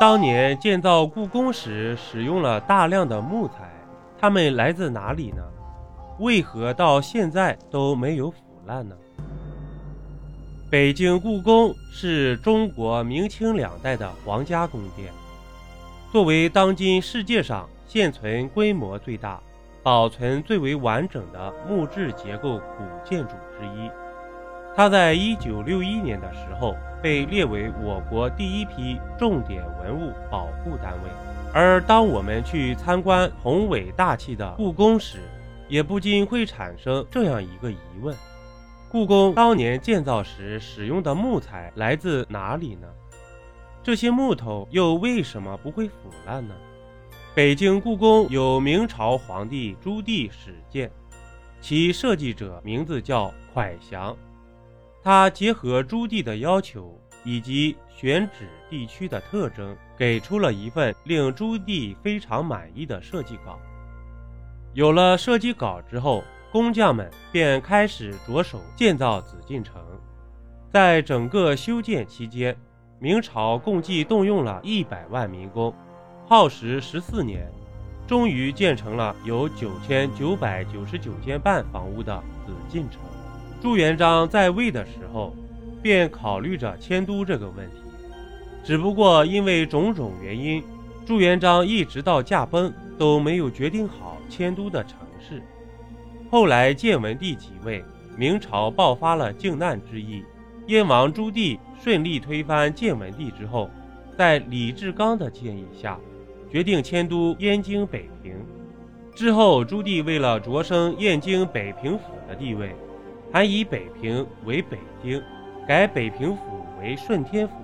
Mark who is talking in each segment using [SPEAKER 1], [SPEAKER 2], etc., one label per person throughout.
[SPEAKER 1] 当年建造故宫时使用了大量的木材，它们来自哪里呢？为何到现在都没有腐烂呢？北京故宫是中国明清两代的皇家宫殿，作为当今世界上现存规模最大、保存最为完整的木质结构古建筑之一。它在一九六一年的时候被列为我国第一批重点文物保护单位。而当我们去参观宏伟大气的故宫时，也不禁会产生这样一个疑问。故宫当年建造时使用的木材来自哪里呢？这些木头又为什么不会腐烂呢？北京故宫有明朝皇帝朱棣始建，其设计者名字叫蒯祥。他结合朱棣的要求以及选址地区的特征，给出了一份令朱棣非常满意的设计稿。有了设计稿之后。工匠们便开始着手建造紫禁城。在整个修建期间，明朝共计动用了一百万民工，耗时十四年，终于建成了有九千九百九十九间半房屋的紫禁城。朱元璋在位的时候，便考虑着迁都这个问题，只不过因为种种原因，朱元璋一直到驾崩都没有决定好迁都的城市。后来建文帝即位，明朝爆发了靖难之役，燕王朱棣顺利推翻建文帝之后，在李志刚的建议下，决定迁都燕京北平。之后，朱棣为了擢升燕京北平府的地位，还以北平为北京，改北平府为顺天府。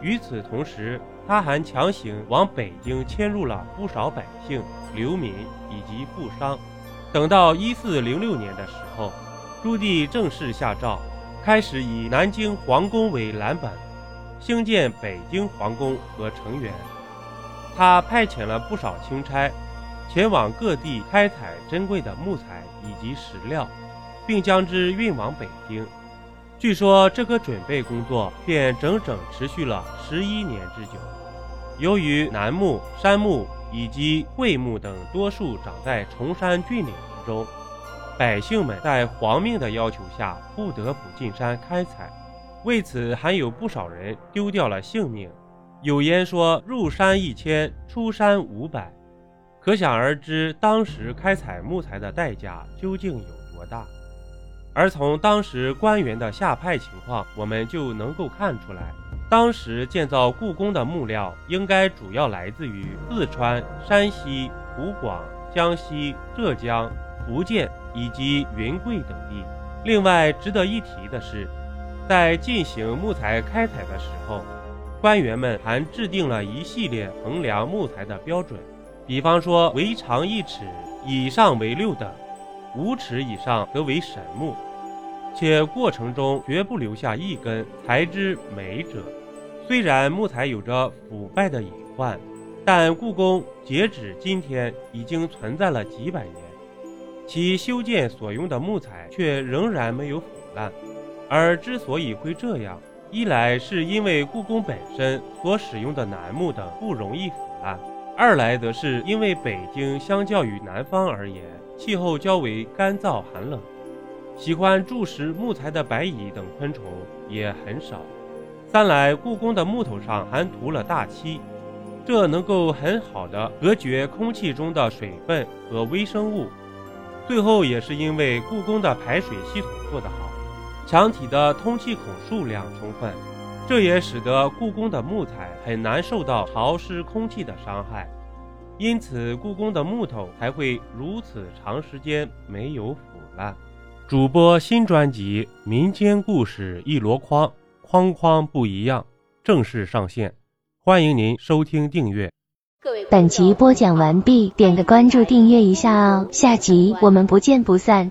[SPEAKER 1] 与此同时，他还强行往北京迁入了不少百姓、流民以及富商。等到一四零六年的时候，朱棣正式下诏，开始以南京皇宫为蓝本，兴建北京皇宫和城垣。他派遣了不少钦差，前往各地开采珍贵的木材以及石料，并将之运往北京。据说这个准备工作便整整持续了十一年之久。由于楠木、杉木。以及桂木等多数长在崇山峻岭之中，百姓们在皇命的要求下不得不进山开采，为此还有不少人丢掉了性命。有言说：“入山一千，出山五百。”可想而知，当时开采木材的代价究竟有多大。而从当时官员的下派情况，我们就能够看出来。当时建造故宫的木料应该主要来自于四川、山西、湖广、江西、浙江、福建以及云贵等地。另外值得一提的是，在进行木材开采的时候，官员们还制定了一系列衡量木材的标准，比方说围长一尺以上为六等，五尺以上则为神木，且过程中绝不留下一根材质美者。虽然木材有着腐败的隐患，但故宫截止今天已经存在了几百年，其修建所用的木材却仍然没有腐烂。而之所以会这样，一来是因为故宫本身所使用的楠木等不容易腐烂，二来则是因为北京相较于南方而言，气候较为干燥寒冷，喜欢蛀食木材的白蚁等昆虫也很少。三来，故宫的木头上还涂了大漆，这能够很好的隔绝空气中的水分和微生物。最后，也是因为故宫的排水系统做得好，墙体的通气孔数量充分，这也使得故宫的木材很难受到潮湿空气的伤害，因此故宫的木头才会如此长时间没有腐烂。主播新专辑《民间故事一箩筐》。框框不一样，正式上线，欢迎您收听订阅。
[SPEAKER 2] 本集播讲完毕，点个关注，订阅一下哦，下集我们不见不散。